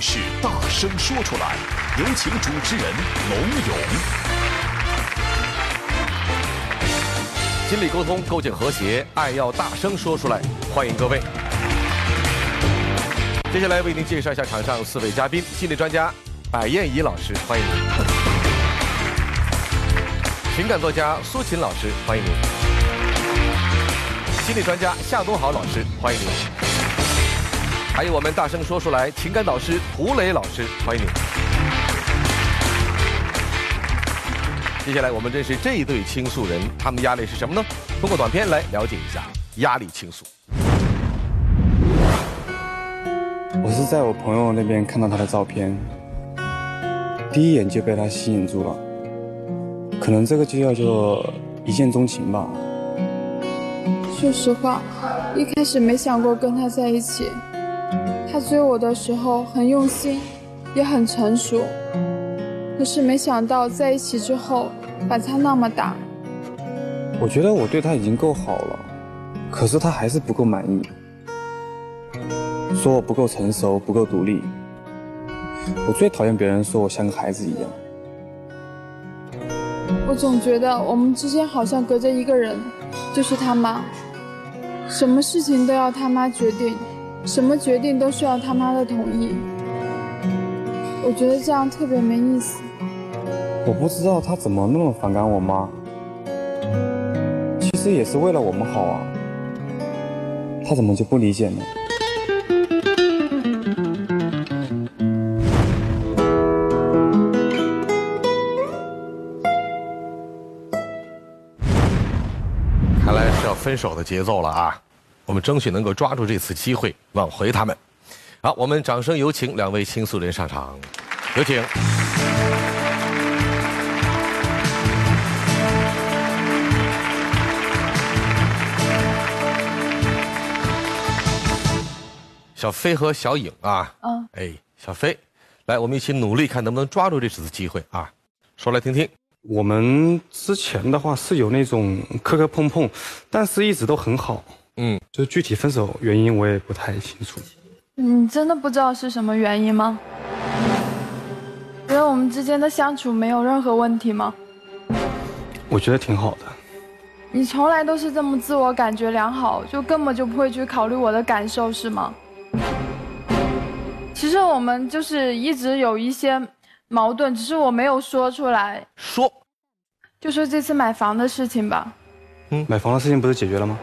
是《大声说出来》，有请主持人龙勇。心理沟通，构建和谐，爱要大声说出来。欢迎各位。接下来为您介绍一下场上四位嘉宾：心理专家白燕怡老师，欢迎您；情感作家苏秦老师，欢迎您；心理专家夏东豪老师，欢迎您。还有我们大声说出来情感导师涂磊老师，欢迎你。接下来我们认识这一对倾诉人，他们压力是什么呢？通过短片来了解一下压力倾诉。我是在我朋友那边看到他的照片，第一眼就被他吸引住了，可能这个就叫做一见钟情吧。说实话，一开始没想过跟他在一起。他追我的时候很用心，也很成熟，可是没想到在一起之后反差那么大。我觉得我对他已经够好了，可是他还是不够满意，说我不够成熟，不够独立。我最讨厌别人说我像个孩子一样。我总觉得我们之间好像隔着一个人，就是他妈，什么事情都要他妈决定。什么决定都需要他妈的同意，我觉得这样特别没意思。我不知道他怎么那么反感我妈，其实也是为了我们好啊，他怎么就不理解呢？看来是要分手的节奏了啊！我们争取能够抓住这次机会挽回他们。好，我们掌声有请两位倾诉人上场，有请。小飞和小颖啊，嗯，哎，小飞，来，我们一起努力，看能不能抓住这次机会啊！说来听听。我们之前的话是有那种磕磕碰碰，但是一直都很好。嗯，就具体分手原因我也不太清楚。你真的不知道是什么原因吗？觉得我们之间的相处没有任何问题吗？我觉得挺好的。你从来都是这么自我感觉良好，就根本就不会去考虑我的感受，是吗？其实我们就是一直有一些矛盾，只是我没有说出来。说，就说这次买房的事情吧。嗯，买房的事情不是解决了吗？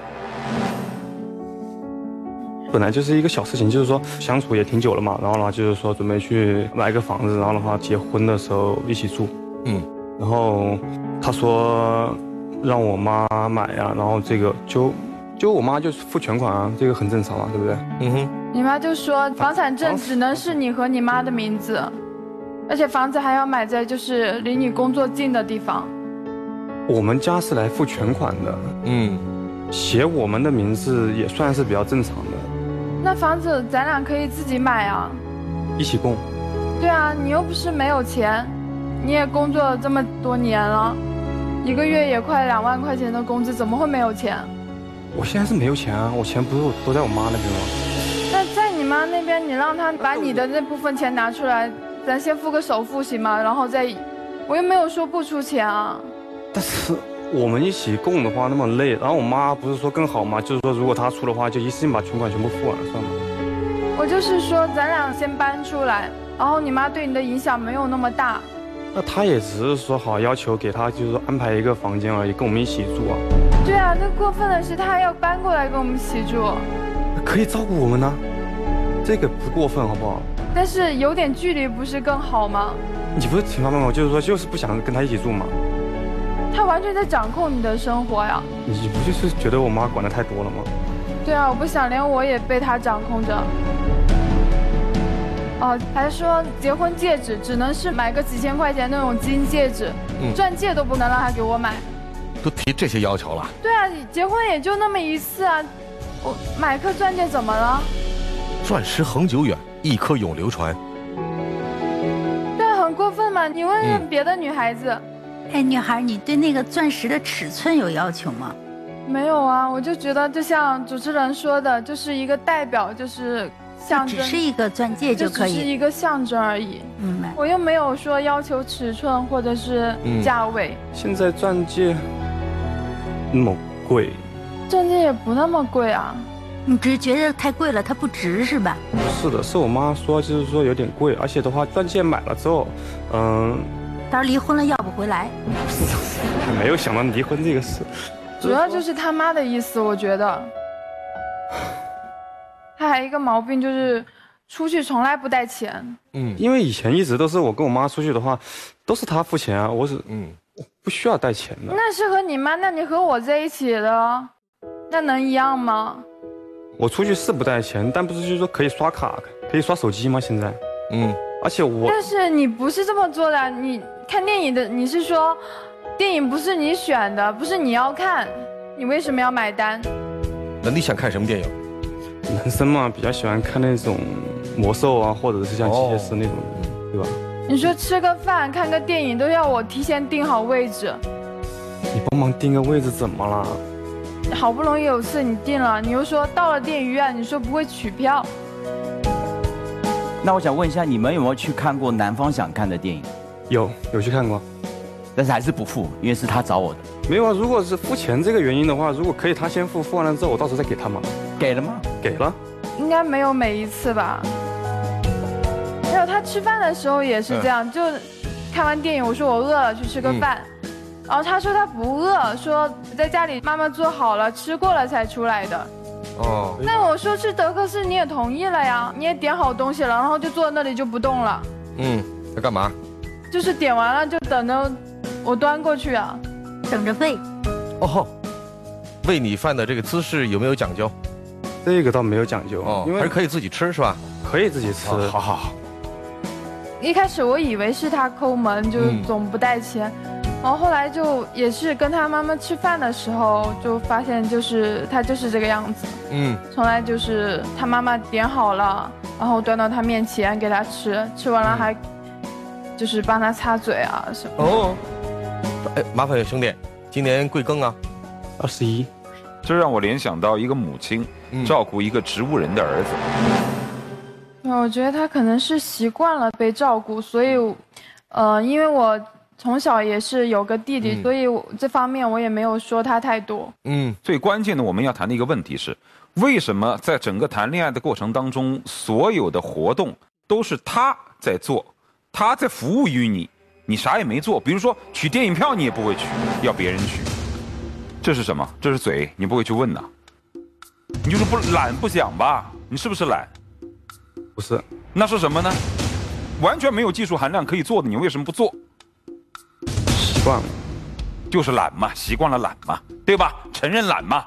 本来就是一个小事情，就是说相处也挺久了嘛，然后呢，就是说准备去买个房子，然后的话结婚的时候一起住。嗯，然后他说让我妈买呀，然后这个就就我妈就付全款啊，这个很正常嘛，对不对？嗯哼。你妈就说房产证只能是你和你妈的名字，而且房子还要买在就是离你工作近的地方。我们家是来付全款的，嗯，写我们的名字也算是比较正常的。那房子咱俩可以自己买啊，一起供。对啊，你又不是没有钱，你也工作了这么多年了，一个月也快两万块钱的工资，怎么会没有钱？我现在是没有钱啊，我钱不是都在我妈那边吗？那在你妈那边，你让她把你的那部分钱拿出来，咱先付个首付行吗？然后再，我又没有说不出钱啊。但是。我们一起供的话那么累，然后我妈不是说更好吗？就是说如果她出的话，就一次性把全款全部付完了，算了？我就是说咱俩先搬出来，然后你妈对你的影响没有那么大。那她也只是说好要求给她，就是说安排一个房间而已，跟我们一起住啊。对啊，那过分的是她还要搬过来跟我们一起住。可以照顾我们呢，这个不过分好不好？但是有点距离不是更好吗？你不是挺方便吗？就是说就是不想跟她一起住嘛。他完全在掌控你的生活呀！你不就是觉得我妈管的太多了吗？对啊，我不想连我也被他掌控着。哦，还说结婚戒指只能是买个几千块钱那种金戒指，钻戒都不能让他给我买。都提这些要求了？对啊，结婚也就那么一次啊，我买颗钻戒怎么了？钻石恒久远，一颗永流传。对，很过分嘛！你问问别的女孩子。哎，女孩，你对那个钻石的尺寸有要求吗？没有啊，我就觉得就像主持人说的，就是一个代表，就是象征，只是一个钻戒就可以，只是一个象征而已。明白。我又没有说要求尺寸或者是价位。现在钻戒那么贵，钻戒也不那么贵啊。你只是觉得太贵了，它不值是吧？是的，是我妈说，就是说有点贵，而且的话，钻戒买了之后，嗯，到时候离婚了要不回来。没有想到离婚这个事。主要就是他妈的意思，我觉得。他还一个毛病就是，出去从来不带钱。嗯，因为以前一直都是我跟我妈出去的话，都是她付钱啊，我是嗯，不需要带钱的。那是和你妈，那你和我在一起的，那能一样吗？我出去是不带钱，但不是就是说可以刷卡，可以刷手机吗？现在，嗯，而且我。但是你不是这么做的，你看电影的，你是说。电影不是你选的，不是你要看，你为什么要买单？那你想看什么电影？男生嘛，比较喜欢看那种魔兽啊，或者是像机械师那种，对吧？你说吃个饭、看个电影都要我提前订好位置，你帮忙订个位置怎么了？好不容易有次你订了，你又说到了电影院，你说不会取票。那我想问一下，你们有没有去看过男方想看的电影？有，有去看过。但是还是不付，因为是他找我的。没有啊，如果是付钱这个原因的话，如果可以他先付，付完了之后我到时候再给他嘛。给了吗？给了。应该没有每一次吧。没有他吃饭的时候也是这样，就看完电影我说我饿了去吃个饭，然后他说他不饿，说在家里妈妈做好了吃过了才出来的。哦。那我说去德克士你也同意了呀，你也点好东西了，然后就坐在那里就不动了。嗯，在干嘛？就是点完了就等着。我端过去啊，等着喂。哦，喂你饭的这个姿势有没有讲究？这个倒没有讲究哦，因为还是可以自己吃是吧？可以自己吃。好好好。一开始我以为是他抠门，就总不带钱，然后后来就也是跟他妈妈吃饭的时候，就发现就是他就是这个样子。嗯。从来就是他妈妈点好了，然后端到他面前给他吃，吃完了还就是帮他擦嘴啊什么。哦。哎，麻烦兄弟，今年贵庚啊？二十一。这让我联想到一个母亲照顾一个植物人的儿子。我觉得他可能是习惯了被照顾，所以，呃，因为我从小也是有个弟弟，所以这方面我也没有说他太多。嗯，最关键的我们要谈的一个问题是，为什么在整个谈恋爱的过程当中，所有的活动都是他在做，他在服务于你？你啥也没做，比如说取电影票你也不会取，要别人取，这是什么？这是嘴，你不会去问呐？你就是不懒不想吧？你是不是懒？不是，那是什么呢？完全没有技术含量可以做的，你为什么不做？习惯了，就是懒嘛，习惯了懒嘛，对吧？承认懒嘛。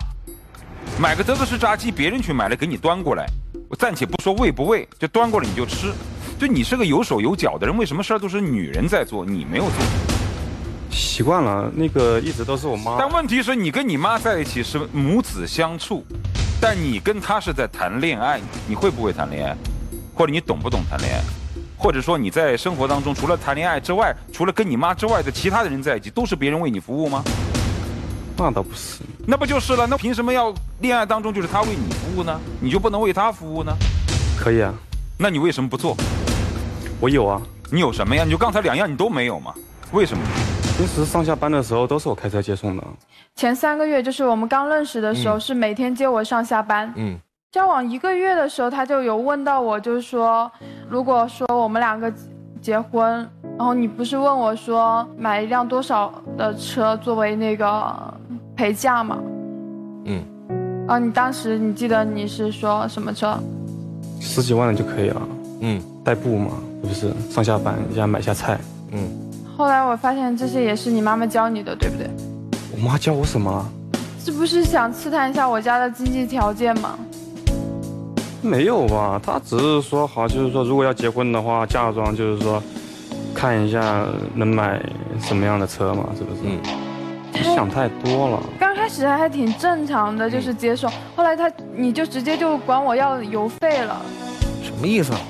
买个德克士炸鸡，别人去买了给你端过来，我暂且不说喂不喂，就端过来你就吃。就你是个有手有脚的人，为什么事儿都是女人在做，你没有做？习惯了，那个一直都是我妈。但问题是你跟你妈在一起是母子相处，但你跟她是在谈恋爱，你会不会谈恋爱？或者你懂不懂谈恋爱？或者说你在生活当中除了谈恋爱之外，除了跟你妈之外的其他的人在一起，都是别人为你服务吗？那倒不是，那不就是了？那凭什么要恋爱当中就是他为你服务呢？你就不能为他服务呢？可以啊，那你为什么不做？我有啊，你有什么呀？你就刚才两样你都没有吗？为什么？平时上下班的时候都是我开车接送的。前三个月就是我们刚认识的时候，是每天接我上下班。嗯。交往一个月的时候，他就有问到我，就是说，如果说我们两个结婚，然后你不是问我说买一辆多少的车作为那个陪嫁吗？嗯。啊，你当时你记得你是说什么车？十几万的就可以了。嗯。代步嘛。不是上下班，一下买下菜。嗯。后来我发现这些也是你妈妈教你的，对不对？我妈教我什么？这不是想刺探一下我家的经济条件吗？没有吧，她只是说好，就是说如果要结婚的话，嫁妆就是说看一下能买什么样的车嘛，是不是？嗯，想太多了。刚开始还挺正常的，就是接受，后来他你就直接就管我要邮费了，什么意思？啊？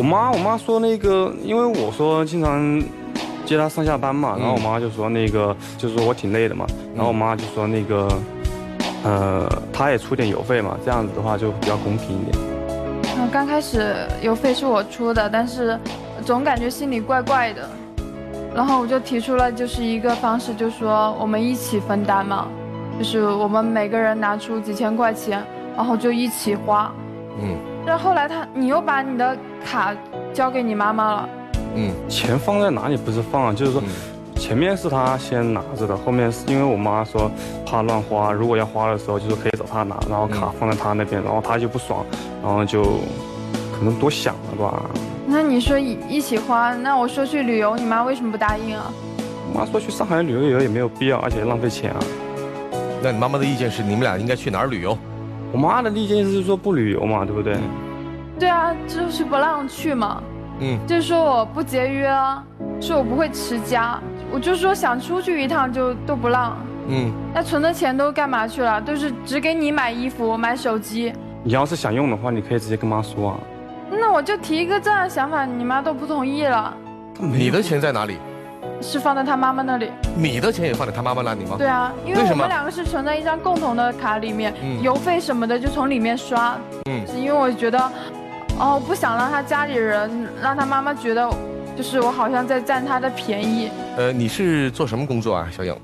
我妈我妈说那个，因为我说经常接她上下班嘛，然后我妈就说那个就是说我挺累的嘛，然后我妈就说那个。呃，她也出点邮费嘛，这样子的话就比较公平一点。嗯，刚开始邮费是我出的，但是总感觉心里怪怪的，然后我就提出了就是一个方式，就说我们一起分担嘛，就是我们每个人拿出几千块钱，然后就一起花。嗯。但后来他，你又把你的卡交给你妈妈了。嗯。钱放在哪里不是放，就是说。前面是他先拿着的，后面是因为我妈说怕乱花，如果要花的时候就是可以找他拿，然后卡放在他那边，然后他就不爽，然后就可能多想了吧。那你说一一起花，那我说去旅游，你妈为什么不答应啊？我妈说去上海旅游游也没有必要，而且浪费钱啊。那你妈妈的意见是你们俩应该去哪儿旅游？我妈的意见是说不旅游嘛，对不对？对啊，就是不让去嘛。嗯，就是说我不节约啊，说我不会持家。我就说想出去一趟就都不让，嗯，那存的钱都干嘛去了？都是只给你买衣服、买手机。你要是想用的话，你可以直接跟妈说啊。那我就提一个这样的想法，你妈都不同意了。你的钱在哪里？是放在他妈妈那里。你的钱也放在他妈妈那里吗？对啊，因为我们两个是存在一张共同的卡里面，邮费什么的就从里面刷。嗯，是因为我觉得，哦，不想让他家里人，让他妈妈觉得。就是我好像在占他的便宜。呃，你是做什么工作啊，小颖？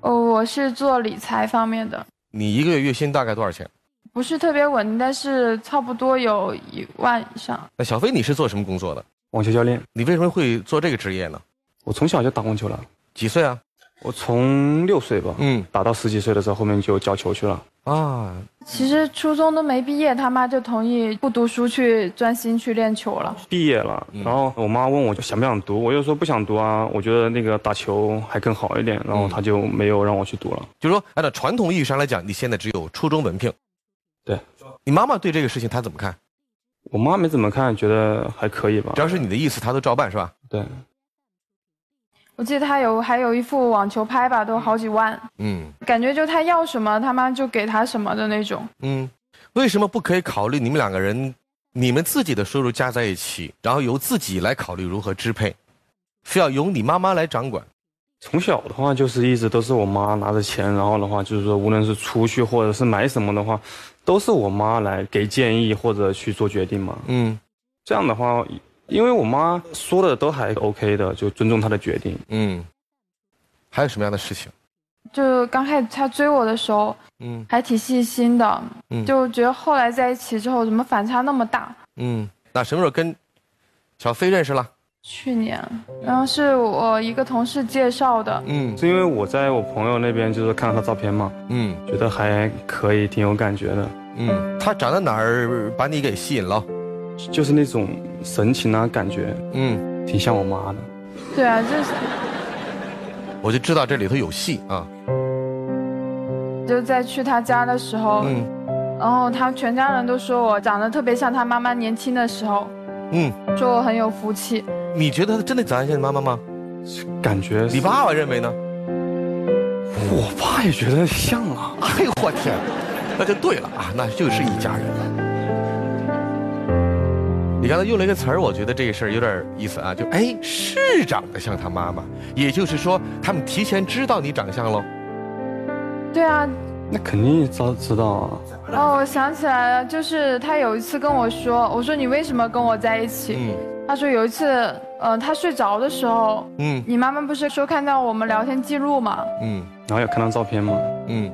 哦，我是做理财方面的。你一个月月薪大概多少钱？不是特别稳定，但是差不多有一万以上。那小飞，你是做什么工作的？网球教练。你为什么会做这个职业呢？我从小就打网球了。几岁啊？我从六岁吧，嗯，打到十几岁的时候，后面就教球去了。啊，其实初中都没毕业，他妈就同意不读书，去专心去练球了。毕业了，然后我妈问我就想不想读，我就说不想读啊，我觉得那个打球还更好一点，然后他就没有让我去读了。就说按照传统意义上来讲，你现在只有初中文凭。对，你妈妈对这个事情她怎么看？我妈没怎么看，觉得还可以吧。只要是你的意思，她都照办是吧？对。我记得他有还有一副网球拍吧，都好几万。嗯，感觉就他要什么，他妈就给他什么的那种。嗯，为什么不可以考虑你们两个人，你们自己的收入加在一起，然后由自己来考虑如何支配，非要由你妈妈来掌管？从小的话就是一直都是我妈拿着钱，然后的话就是说无论是出去或者是买什么的话，都是我妈来给建议或者去做决定嘛。嗯，这样的话。因为我妈说的都还 OK 的，就尊重她的决定。嗯，还有什么样的事情？就刚开始他追我的时候，嗯，还挺细心的。嗯，就觉得后来在一起之后，怎么反差那么大？嗯，那什么时候跟小飞认识了？去年，然后是我一个同事介绍的。嗯，是因为我在我朋友那边就是看到他照片嘛。嗯，觉得还可以，挺有感觉的。嗯，他长在哪儿把你给吸引了？就是那种神情啊，感觉，嗯，挺像我妈的。对啊，就是。我就知道这里头有戏啊。就在去他家的时候，嗯，然后他全家人都说我长得特别像他妈妈年轻的时候，嗯，说我很有福气。你觉得他真的长得像你妈妈吗？感觉。你爸爸认为呢？我爸也觉得像啊。哎呦我天，那就对了啊，那就是一家人了。你刚才用了一个词儿，我觉得这个事儿有点意思啊，就哎是长得像他妈妈，也就是说他们提前知道你长相喽？对啊，那肯定早知道啊。哦，我想起来了，就是他有一次跟我说，我说你为什么跟我在一起？嗯，他说有一次，呃，他睡着的时候，嗯，你妈妈不是说看到我们聊天记录吗？嗯，然后有看到照片吗？嗯，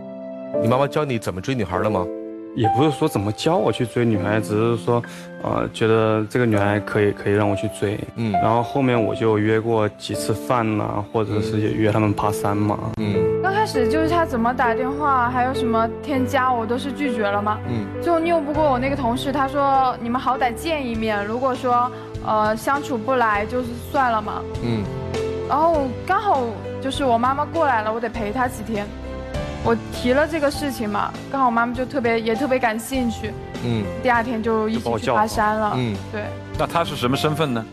你妈妈教你怎么追女孩了吗？也不是说怎么教我去追女孩，只是说，呃，觉得这个女孩可以，可以让我去追。嗯，然后后面我就约过几次饭呐，或者是约他们爬山嘛。嗯，刚开始就是他怎么打电话，还有什么添加，我都是拒绝了嘛。嗯，就拗不过我那个同事，他说你们好歹见一面，如果说呃相处不来，就是算了嘛。嗯，然后刚好就是我妈妈过来了，我得陪她几天。我提了这个事情嘛，刚好我妈妈就特别也特别感兴趣，嗯，第二天就一起去爬山了，嗯，对。那他是什么身份呢？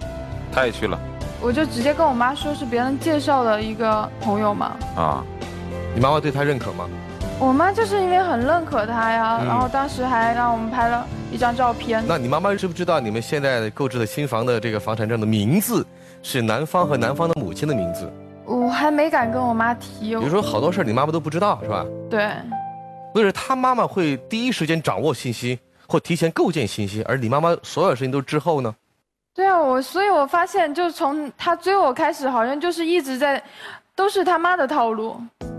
他也去了。我就直接跟我妈说，是别人介绍的一个朋友嘛。啊，你妈妈对他认可吗？我妈就是因为很认可他呀，然后当时还让我们拍了一张照片。那你妈妈知不知道你们现在购置的新房的这个房产证的名字是男方和男方的母亲的名字？我还没敢跟我妈提。比如说好多事儿你妈妈都不知道是吧？对。为是他妈妈会第一时间掌握信息或提前构建信息，而你妈妈所有事情都滞后呢？对啊，我所以，我发现就从他追我开始，好像就是一直在，都是他妈的套路。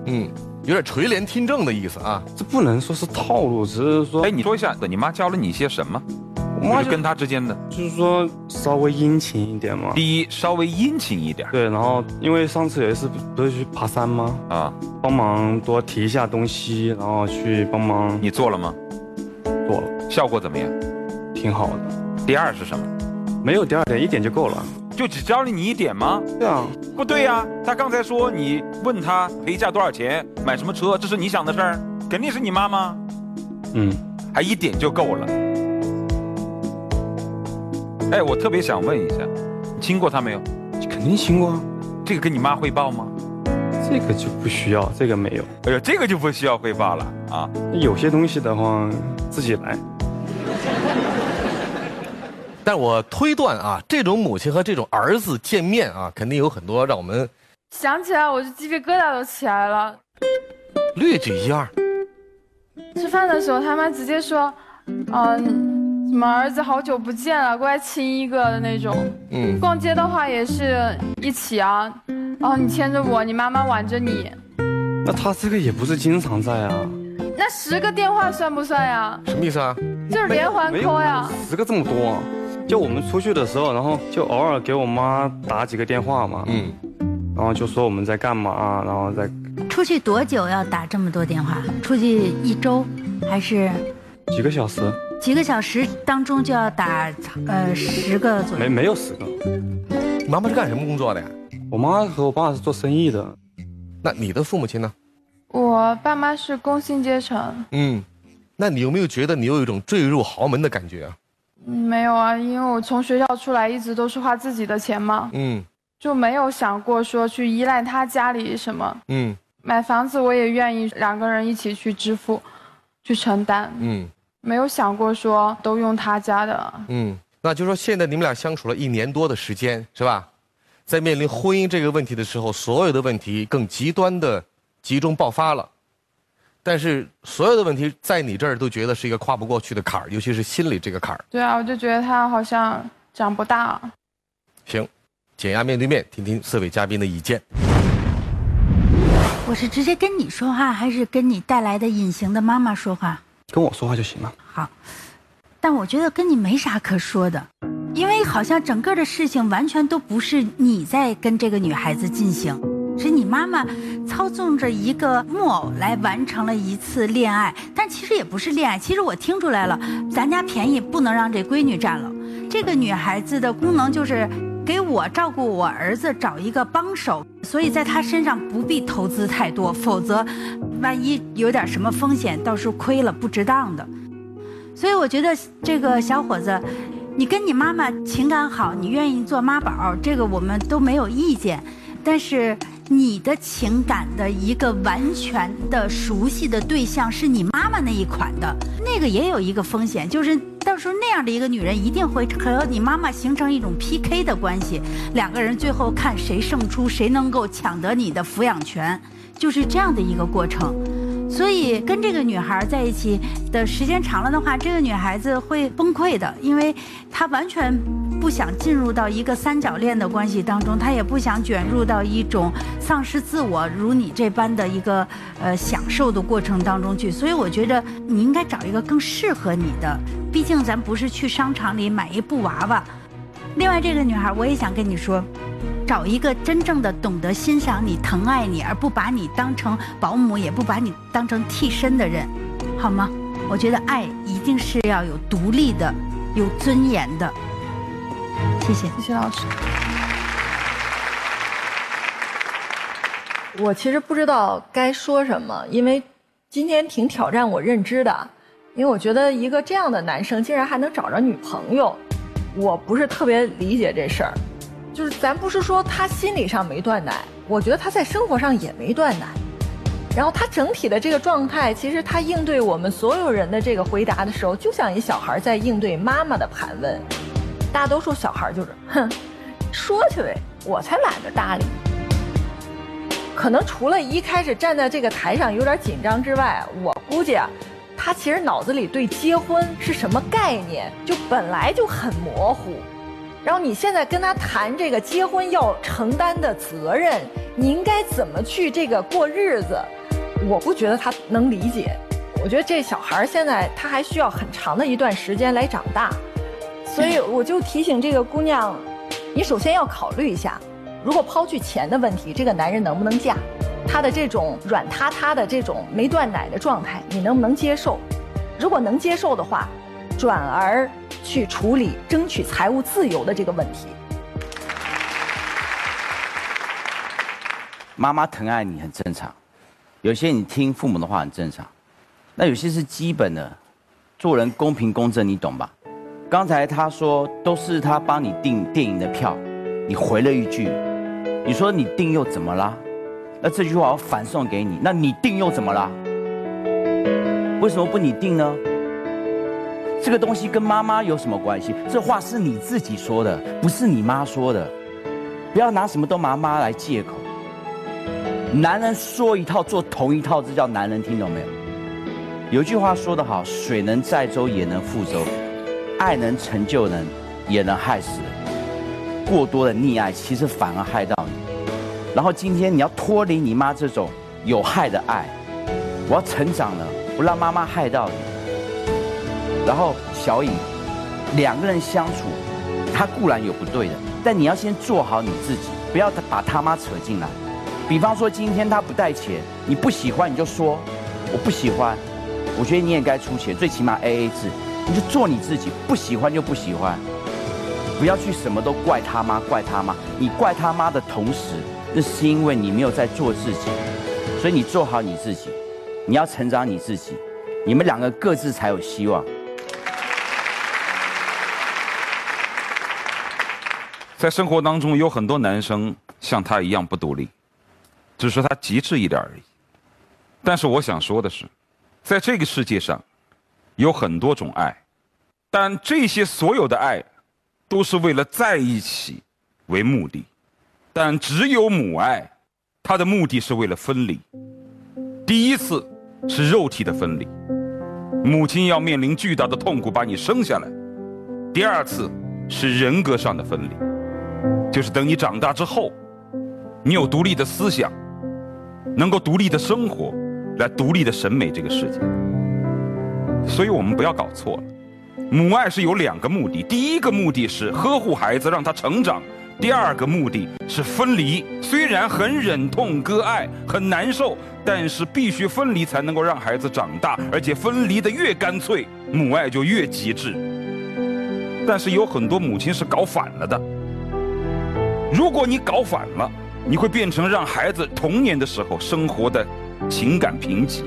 嗯，有点垂帘听政的意思啊。这不能说是套路，只是说，哎，你说一下，你妈教了你些什么？我妈跟他之间的，就是说稍微殷勤一点嘛。第一，稍微殷勤一点。对，然后因为上次有一次不是去爬山吗？啊，帮忙多提一下东西，然后去帮忙。你做了吗？做了。效果怎么样？挺好的。第二是什么？没有第二点，一点就够了。就只教了你一点吗？对啊，不对呀。他刚才说你问他陪嫁多少钱，买什么车，这是你想的事儿，肯定是你妈妈。嗯，还一点就够了。哎，我特别想问一下，你亲过他没有？肯定亲过啊。这个跟你妈汇报吗？这个就不需要，这个没有。哎呀，这个就不需要汇报了啊。有些东西的话，自己来。但我推断啊，这种母亲和这种儿子见面啊，肯定有很多让我们想起来，我就鸡皮疙瘩都起来了。略举一二。吃饭的时候，他妈直接说：“嗯，什么儿子好久不见了，过来亲一个的那种。”嗯。逛街的话也是一起啊，然后你牵着我，你妈妈挽着你。那他这个也不是经常在啊。那十个电话算不算呀？什么意思啊？就是连环扣呀。十个这么多。就我们出去的时候，然后就偶尔给我妈打几个电话嘛，嗯，然后就说我们在干嘛，然后再出去多久要打这么多电话？出去一周还是几个小时？几个小时当中就要打呃十个左右？没没有十个。妈妈是干什么工作的呀？我妈和我爸是做生意的。那你的父母亲呢？我爸妈是工薪阶层。嗯，那你有没有觉得你有一种坠入豪门的感觉啊？没有啊，因为我从学校出来一直都是花自己的钱嘛，嗯，就没有想过说去依赖他家里什么，嗯，买房子我也愿意两个人一起去支付，去承担，嗯，没有想过说都用他家的，嗯，那就说现在你们俩相处了一年多的时间是吧，在面临婚姻这个问题的时候，所有的问题更极端的集中爆发了。但是所有的问题在你这儿都觉得是一个跨不过去的坎儿，尤其是心理这个坎儿。对啊，我就觉得他好像长不大。行，减压面对面，听听四位嘉宾的意见。我是直接跟你说话，还是跟你带来的隐形的妈妈说话？跟我说话就行了。好，但我觉得跟你没啥可说的，因为好像整个的事情完全都不是你在跟这个女孩子进行。是你妈妈操纵着一个木偶来完成了一次恋爱，但其实也不是恋爱。其实我听出来了，咱家便宜不能让这闺女占了。这个女孩子的功能就是给我照顾我儿子找一个帮手，所以在他身上不必投资太多，否则万一有点什么风险，到时候亏了不值当的。所以我觉得这个小伙子，你跟你妈妈情感好，你愿意做妈宝，这个我们都没有意见，但是。你的情感的一个完全的熟悉的对象是你妈妈那一款的，那个也有一个风险，就是到时候那样的一个女人一定会和你妈妈形成一种 PK 的关系，两个人最后看谁胜出，谁能够抢得你的抚养权，就是这样的一个过程。所以跟这个女孩在一起的时间长了的话，这个女孩子会崩溃的，因为她完全不想进入到一个三角恋的关系当中，他也不想卷入到一种丧失自我如你这般的一个呃享受的过程当中去。所以我觉得你应该找一个更适合你的，毕竟咱不是去商场里买一布娃娃。另外，这个女孩我也想跟你说。找一个真正的懂得欣赏你、疼爱你，而不把你当成保姆，也不把你当成替身的人，好吗？我觉得爱一定是要有独立的、有尊严的。谢谢，谢谢老师。我其实不知道该说什么，因为今天挺挑战我认知的，因为我觉得一个这样的男生竟然还能找着女朋友，我不是特别理解这事儿。就是咱不是说他心理上没断奶，我觉得他在生活上也没断奶。然后他整体的这个状态，其实他应对我们所有人的这个回答的时候，就像一小孩在应对妈妈的盘问。大多数小孩就是，哼，说去呗，我才懒得搭理。可能除了一开始站在这个台上有点紧张之外，我估计啊，他其实脑子里对结婚是什么概念，就本来就很模糊。然后你现在跟他谈这个结婚要承担的责任，你应该怎么去这个过日子？我不觉得他能理解，我觉得这小孩现在他还需要很长的一段时间来长大，所以我就提醒这个姑娘，你首先要考虑一下，如果抛去钱的问题，这个男人能不能嫁？他的这种软塌塌的这种没断奶的状态，你能不能接受？如果能接受的话，转而去处理争取财务自由的这个问题。妈妈疼爱你很正常。有些你听父母的话很正常，那有些是基本的，做人公平公正，你懂吧？刚才他说都是他帮你订电影的票，你回了一句，你说你订又怎么啦？那这句话我反送给你，那你订又怎么啦？为什么不你订呢？这个东西跟妈妈有什么关系？这话是你自己说的，不是你妈说的，不要拿什么都拿妈来借口。男人说一套做同一套，这叫男人，听懂没有？有句话说得好：“水能载舟，也能覆舟；爱能成就人，也能害死人。过多的溺爱，其实反而害到你。然后今天你要脱离你妈这种有害的爱，我要成长了，不让妈妈害到你。然后小颖，两个人相处，他固然有不对的，但你要先做好你自己，不要把他妈扯进来。”比方说，今天他不带钱，你不喜欢你就说我不喜欢，我觉得你也该出钱，最起码 A A 制，你就做你自己，不喜欢就不喜欢，不要去什么都怪他妈，怪他妈。你怪他妈的同时，那是因为你没有在做自己，所以你做好你自己，你要成长你自己，你们两个各自才有希望。在生活当中，有很多男生像他一样不独立。只是他极致一点而已，但是我想说的是，在这个世界上，有很多种爱，但这些所有的爱，都是为了在一起为目的，但只有母爱，它的目的是为了分离。第一次是肉体的分离，母亲要面临巨大的痛苦把你生下来；第二次是人格上的分离，就是等你长大之后，你有独立的思想。能够独立的生活，来独立的审美这个世界，所以我们不要搞错了。母爱是有两个目的，第一个目的是呵护孩子，让他成长；第二个目的是分离。虽然很忍痛割爱，很难受，但是必须分离才能够让孩子长大，而且分离的越干脆，母爱就越极致。但是有很多母亲是搞反了的。如果你搞反了，你会变成让孩子童年的时候生活的情感贫瘠，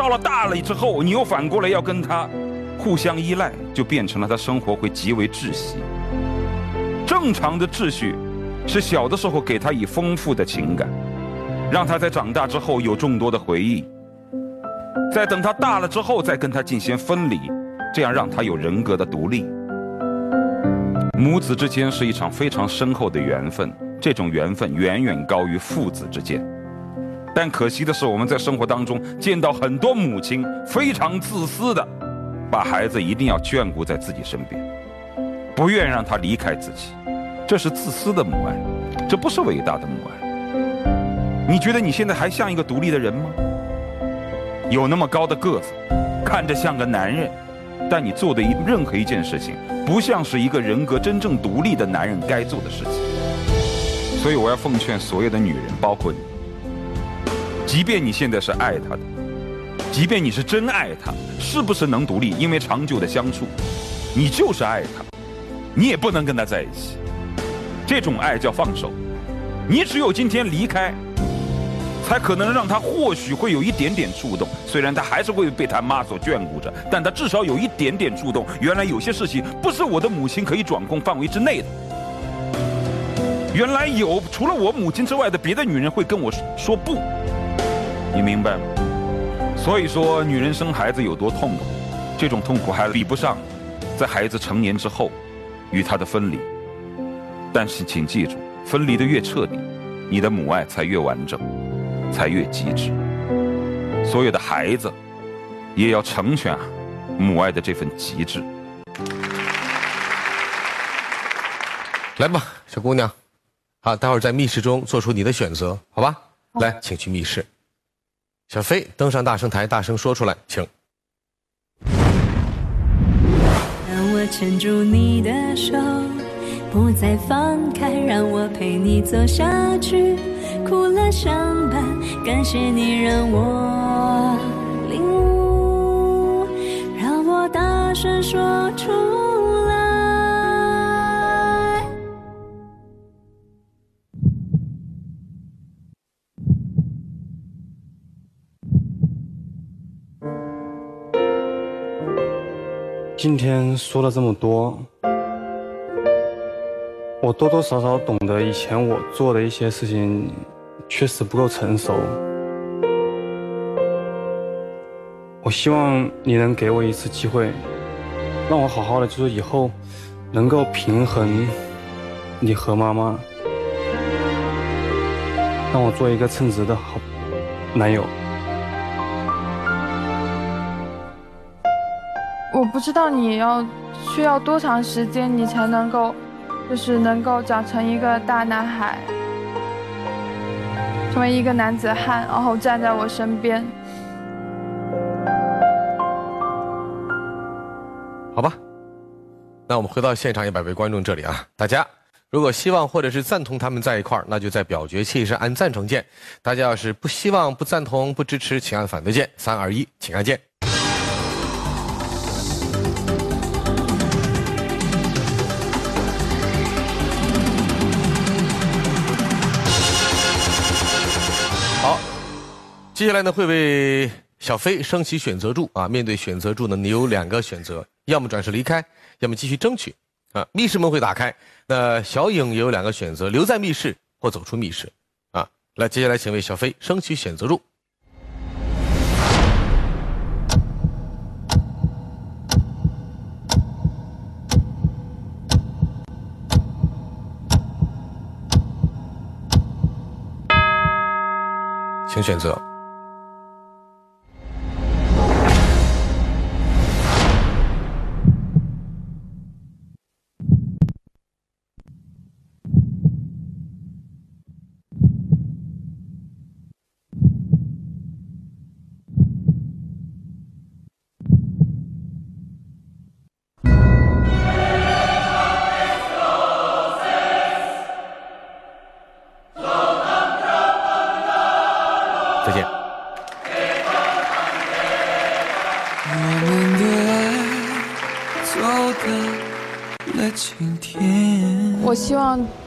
到了大了之后，你又反过来要跟他互相依赖，就变成了他生活会极为窒息。正常的秩序是小的时候给他以丰富的情感，让他在长大之后有众多的回忆，在等他大了之后再跟他进行分离，这样让他有人格的独立。母子之间是一场非常深厚的缘分。这种缘分远远高于父子之间，但可惜的是，我们在生活当中见到很多母亲非常自私的，把孩子一定要眷顾在自己身边，不愿让他离开自己，这是自私的母爱，这不是伟大的母爱。你觉得你现在还像一个独立的人吗？有那么高的个子，看着像个男人，但你做的任何一件事情，不像是一个人格真正独立的男人该做的事情。所以我要奉劝所有的女人，包括你，即便你现在是爱他的，即便你是真爱他，是不是能独立？因为长久的相处，你就是爱他，你也不能跟他在一起。这种爱叫放手。你只有今天离开，才可能让他或许会有一点点触动。虽然他还是会被他妈所眷顾着，但他至少有一点点触动。原来有些事情不是我的母亲可以掌控范围之内的。原来有除了我母亲之外的别的女人会跟我说不，你明白吗？所以说，女人生孩子有多痛苦，这种痛苦还比不上在孩子成年之后与他的分离。但是请记住，分离的越彻底，你的母爱才越完整，才越极致。所有的孩子也要成全母爱的这份极致。来吧，小姑娘。好，待会儿在密室中做出你的选择，好吧？来，请去密室。小飞登上大声台，大声说出来，请。让我牵住你的手，不再放开，让我陪你走下去，苦乐相伴。感谢你让我领悟，让我大声说出。今天说了这么多，我多多少少懂得以前我做的一些事情确实不够成熟。我希望你能给我一次机会，让我好好的，就是以后能够平衡你和妈妈，让我做一个称职的好男友。不知道你要需要多长时间，你才能够，就是能够长成一个大男孩，成为一个男子汉，然后站在我身边。好吧，那我们回到现场一百位观众这里啊，大家如果希望或者是赞同他们在一块儿，那就在表决器上按赞成键；大家要是不希望、不赞同、不支持，请按反对键。三二一，请按键。接下来呢，会为小飞升起选择柱啊。面对选择柱呢，你有两个选择：要么转身离开，要么继续争取。啊，密室门会打开，那小影也有两个选择：留在密室或走出密室。啊，来，接下来请为小飞升起选择柱。请选择。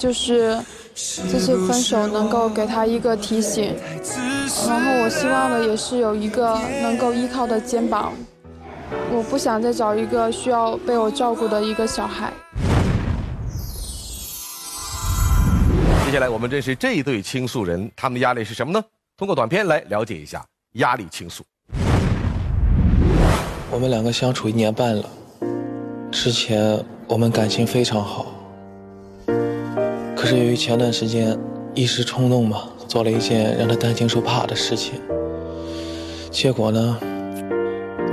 就是这次分手能够给他一个提醒，然后我希望的也是有一个能够依靠的肩膀。我不想再找一个需要被我照顾的一个小孩。接下来我们认识这一对倾诉人，他们的压力是什么呢？通过短片来了解一下压力倾诉。我们两个相处一年半了，之前我们感情非常好。可是由于前段时间一时冲动嘛，做了一件让他担惊受怕的事情，结果呢，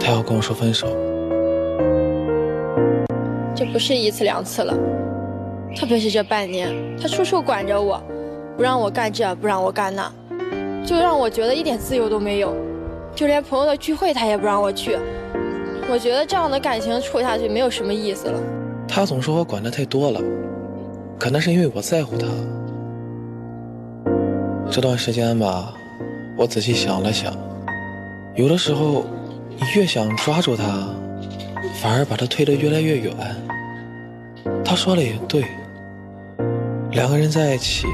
他要跟我说分手。这不是一次两次了，特别是这半年，他处处管着我，不让我干这，不让我干那，就让我觉得一点自由都没有，就连朋友的聚会他也不让我去。我觉得这样的感情处下去没有什么意思了。他总说我管的太多了。可能是因为我在乎他。这段时间吧我仔细想了想有的时候你越想抓住他反而把他推得越来越远。他说的也对两个人在一起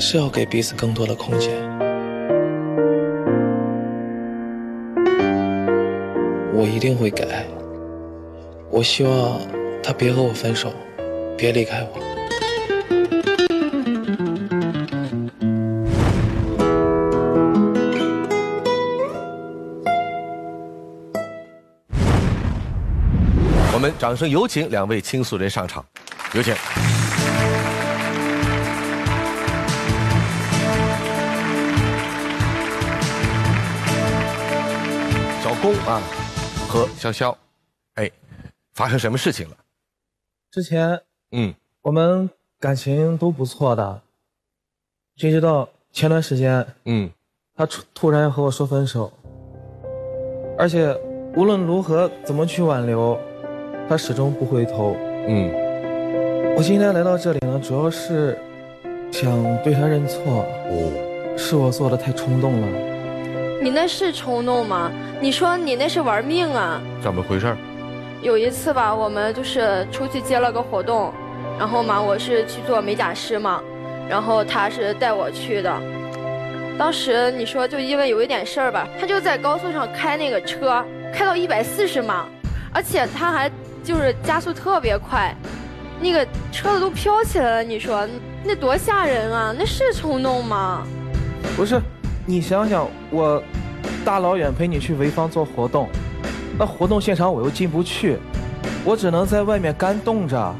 是要给彼此更多的空间。我一定会改我希望他别和我分手别离开我。掌声有请两位倾诉人上场，有请。小龚啊，和潇潇，哎，发生什么事情了？之前，嗯，我们感情都不错的，谁知道前段时间，嗯，他突突然要和我说分手，而且无论如何怎么去挽留，他始终不回头。嗯，我今天来到这里呢，主要是想对他认错。哦，是我做的太冲动了。你那是冲动吗？你说你那是玩命啊！怎么回事？有一次吧，我们就是出去接了个活动，然后嘛，我是去做美甲师嘛，然后他是带我去的。当时你说就因为有一点事儿吧，他就在高速上开那个车，开到一百四十码，而且他还就是加速特别快，那个车子都飘起来了。你说那多吓人啊！那是冲动吗？不是，你想想，我大老远陪你去潍坊做活动，那活动现场我又进不去，我只能在外面干冻着。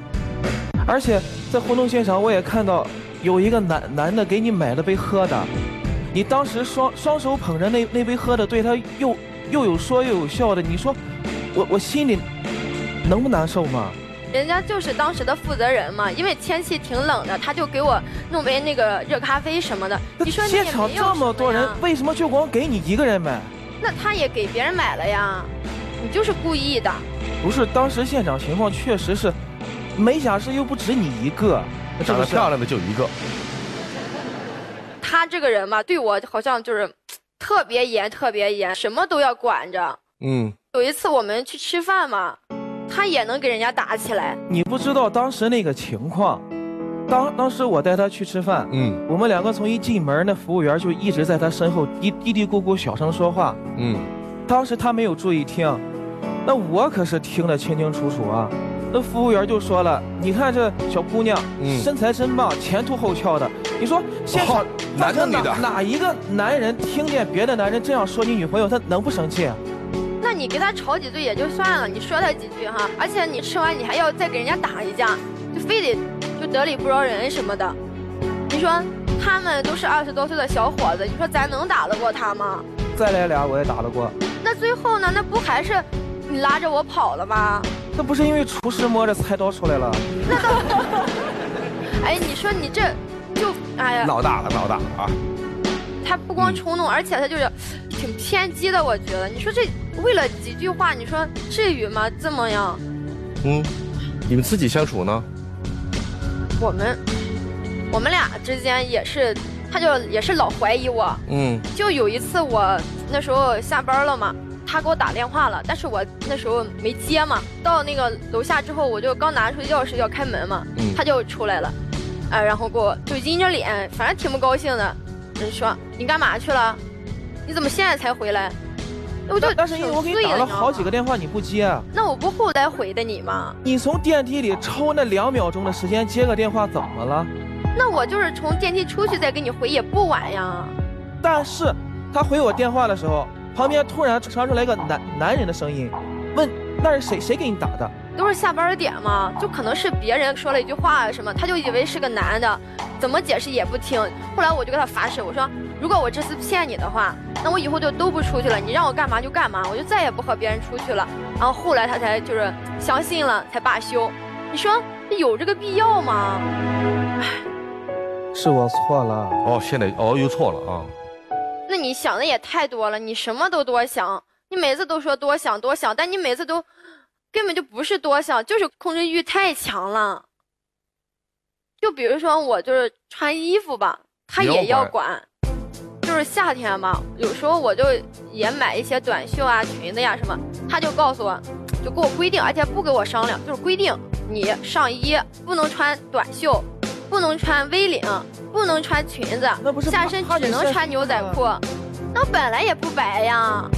而且在活动现场我也看到有一个男男的给你买了杯喝的，你当时双双手捧着那那杯喝的，对他又又有说又有笑的，你说我我心里能不难受吗？人家就是当时的负责人嘛，因为天气挺冷的，他就给我弄杯那个热咖啡什么的。你说现场这么多人，为什么就光给你一个人买？那他也给别人买了呀，你就是故意的。不是，当时现场情况确实是，美甲师又不止你一个，长得漂亮的就一个。他这个人吧，对我好像就是特别严，特别严，什么都要管着。嗯。有一次我们去吃饭嘛。他也能给人家打起来。你不知道当时那个情况，当当时我带他去吃饭，嗯，我们两个从一进门，那服务员就一直在他身后嘀嘀嘀咕咕小声说话，嗯，当时他没有注意听，那我可是听得清清楚楚啊。那服务员就说了：“你看这小姑娘，嗯，身材真棒，前凸后翘的。你说现场男的女的哪一个男人听见别的男人这样说你女朋友，他能不生气？”那你跟他吵几句也就算了，你说他几句哈，而且你吃完你还要再给人家打一架，就非得就得理不饶人什么的。你说他们都是二十多岁的小伙子，你说咱能打得过他吗？再来俩我也打得过。那最后呢？那不还是你拉着我跑了吗？那不是因为厨师摸着菜刀出来了？那倒。哎，你说你这就哎呀，老大了，老大了啊！他不光冲动，而且他就是挺偏激的，我觉得。你说这。为了几句话，你说至于吗？这么样？嗯，你们自己相处呢？我们，我们俩之间也是，他就也是老怀疑我。嗯。就有一次我那时候下班了嘛，他给我打电话了，但是我那时候没接嘛。到那个楼下之后，我就刚拿出钥匙要开门嘛，他就出来了，啊，然后给我就阴着脸，反正挺不高兴的，人说你干嘛去了？你怎么现在才回来？我就但是因为我给你打了好几个电话，你不接。那我不后来回的你吗？你从电梯里抽那两秒钟的时间接个电话，怎么了？那我就是从电梯出去再给你回也不晚呀。但是他回我电话的时候，旁边突然传出来一个男男人的声音，问那是谁谁给你打的？都是下班点嘛，就可能是别人说了一句话什么，他就以为是个男的，怎么解释也不听。后来我就跟他发誓，我说如果我这次骗你的话。那我以后就都不出去了，你让我干嘛就干嘛，我就再也不和别人出去了。然后后来他才就是相信了，才罢休。你说有这个必要吗？是我错了。哦，现在哦又错了啊。那你想的也太多了，你什么都多想，你每次都说多想多想，但你每次都根本就不是多想，就是控制欲太强了。就比如说我就是穿衣服吧，他也要管。就是夏天嘛，有时候我就也买一些短袖啊、裙子呀什么，他就告诉我，就给我规定，而且不给我商量，就是规定你上衣不能穿短袖，不能穿 V 领，不能穿裙子，下身只能穿牛仔裤。那本来也不白呀。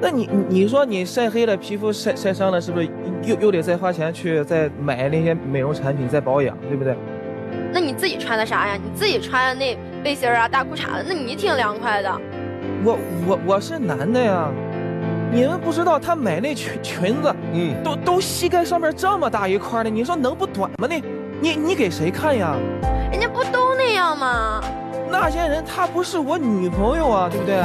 那你你说你晒黑了，皮肤晒晒伤了，是不是又又得再花钱去再买那些美容产品再保养，对不对？那你自己穿的啥呀？你自己穿的那背心啊、大裤衩子，那你挺凉快的。我我我是男的呀，你们不知道他买那裙裙子，嗯，都都膝盖上面这么大一块的，你说能不短吗？那，你你给谁看呀？人家不都那样吗？那些人她不是我女朋友啊，对不对？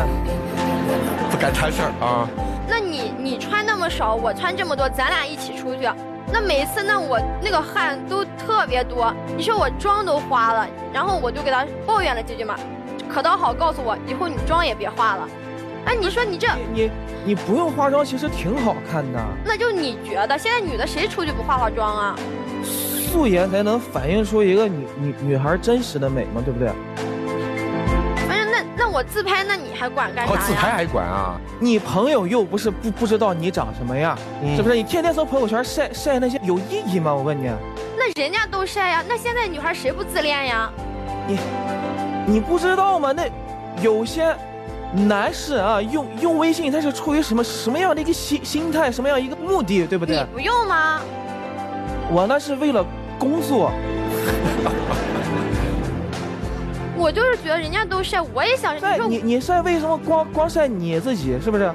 不敢掺事儿啊。那你你穿那么少，我穿这么多，咱俩一起出去，那每次那我那个汗都特别多，你说我妆都花了，然后我就给他抱怨了几句嘛，可倒好告诉我以后你妆也别化了。哎，你说你这你你不用化妆其实挺好看的。那就你觉得现在女的谁出去不化化妆啊？素颜才能反映出一个女女女孩真实的美嘛，对不对？不是，那那我自拍，那你还管干啥我？自拍还管啊？你朋友又不是不不知道你长什么样，是不是？你天天从朋友圈晒晒那些有意义吗？我问你。那人家都晒呀，那现在女孩谁不自恋呀？你你不知道吗？那有些男士啊，用用微信他是出于什么什么样的一个心心态，什么样一个目的，对不对？你不用吗？我那是为了工作。我就是觉得人家都晒，我也想晒。你你晒为什么光光晒你自己？是不是？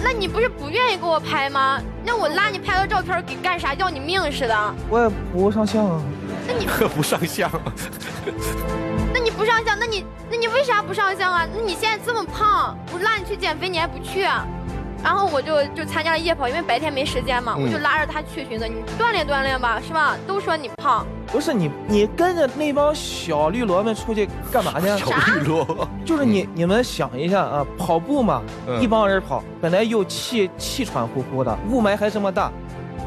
嗯，那你不是不愿意给我拍吗？那我拉你拍个照片给干啥？要你命似的。我也不上相啊。那你 不上相？那你不上相？那你那你为啥不上相啊？那你现在这么胖，我拉你去减肥你还不去？然后我就就参加了夜跑，因为白天没时间嘛，我就拉着他去寻思你锻炼锻炼吧，是吧？都说你胖，不是你你跟着那帮小绿萝们出去干嘛去？小绿萝就是你你们想一下啊，跑步嘛，一帮人跑，本来又气气喘呼呼的，雾霾还这么大，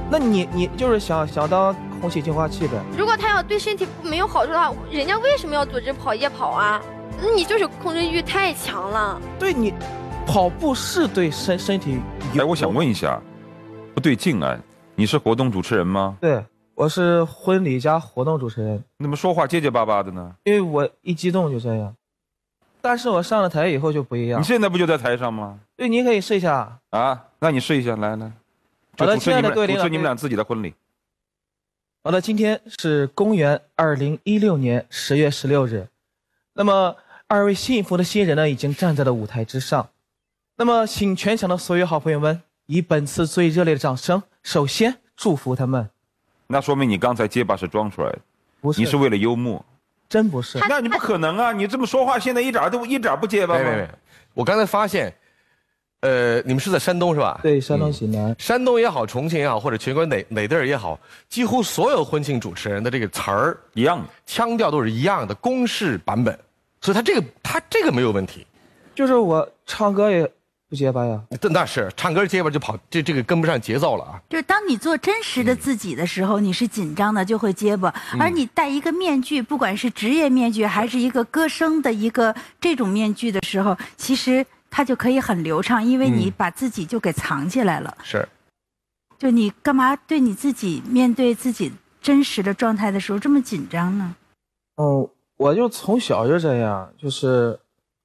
那你你就是想想当空气净化器呗？如果他要对身体没有好处的话，人家为什么要组织跑夜跑啊？那你就是控制欲太强了。对你。跑步是对身身体。哎，我想问一下，不对劲啊！你是活动主持人吗？对，我是婚礼加活动主持人。你怎么说话结结巴巴的呢？因为我一激动就这样。但是我上了台以后就不一样。你现在不就在台上吗？对，你可以试一下。啊，那你试一下，来来。好的，亲爱的各位领导，主持你们俩自己的婚礼。好的，今天是公元二零一六年十月十六日，那么二位幸福的新人呢，已经站在了舞台之上。那么，请全场的所有好朋友们以本次最热烈的掌声，首先祝福他们。那说明你刚才结巴是装出来的，不是？你是为了幽默？真不是？那你不可能啊！你这么说话，现在一点都一点不结巴吗？我刚才发现，呃，你们是在山东是吧？对，山东济南。山东也好，重庆也好，或者全国哪哪地儿也好，几乎所有婚庆主持人的这个词儿一样的，腔调都是一样的，公式版本。所以他这个他这个没有问题。就是我唱歌也。不结巴呀？这那是唱歌结巴就跑，这这个跟不上节奏了啊！就是当你做真实的自己的时候，你是紧张的就会结巴；而你戴一个面具，不管是职业面具还是一个歌声的一个这种面具的时候，其实它就可以很流畅，因为你把自己就给藏起来了。是。就你干嘛对你自己面对自己真实的状态的时候这么紧张呢？嗯，我就从小就这样，就是。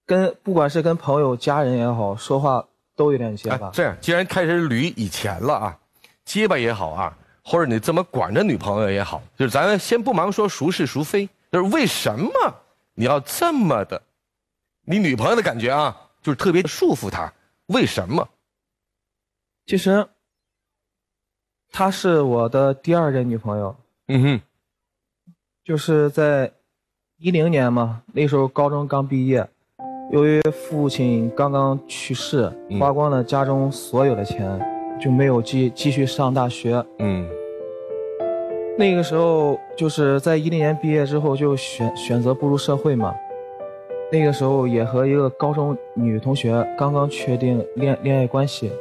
跟不管是跟朋友、家人也好，说话都有点结巴。这样，既然开始捋以前了啊，结巴也好啊，或者你怎么管着女朋友也好，就是咱先不忙说孰是孰非，就是为什么你要这么的？你女朋友的感觉啊，就是特别束缚她，为什么？其实，她是我的第二任女朋友。嗯哼，就是在一零年嘛，那时候高中刚毕业。由于父亲刚刚去世，花光了家中所有的钱，就没有继继续上大学。嗯，那个时候就是在一零年毕业之后就选选择步入社会嘛。那个时候也和一个高中女同学刚刚确定恋恋爱关系，